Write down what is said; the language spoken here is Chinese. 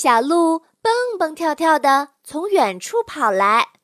小鹿蹦蹦跳跳地从远处跑来。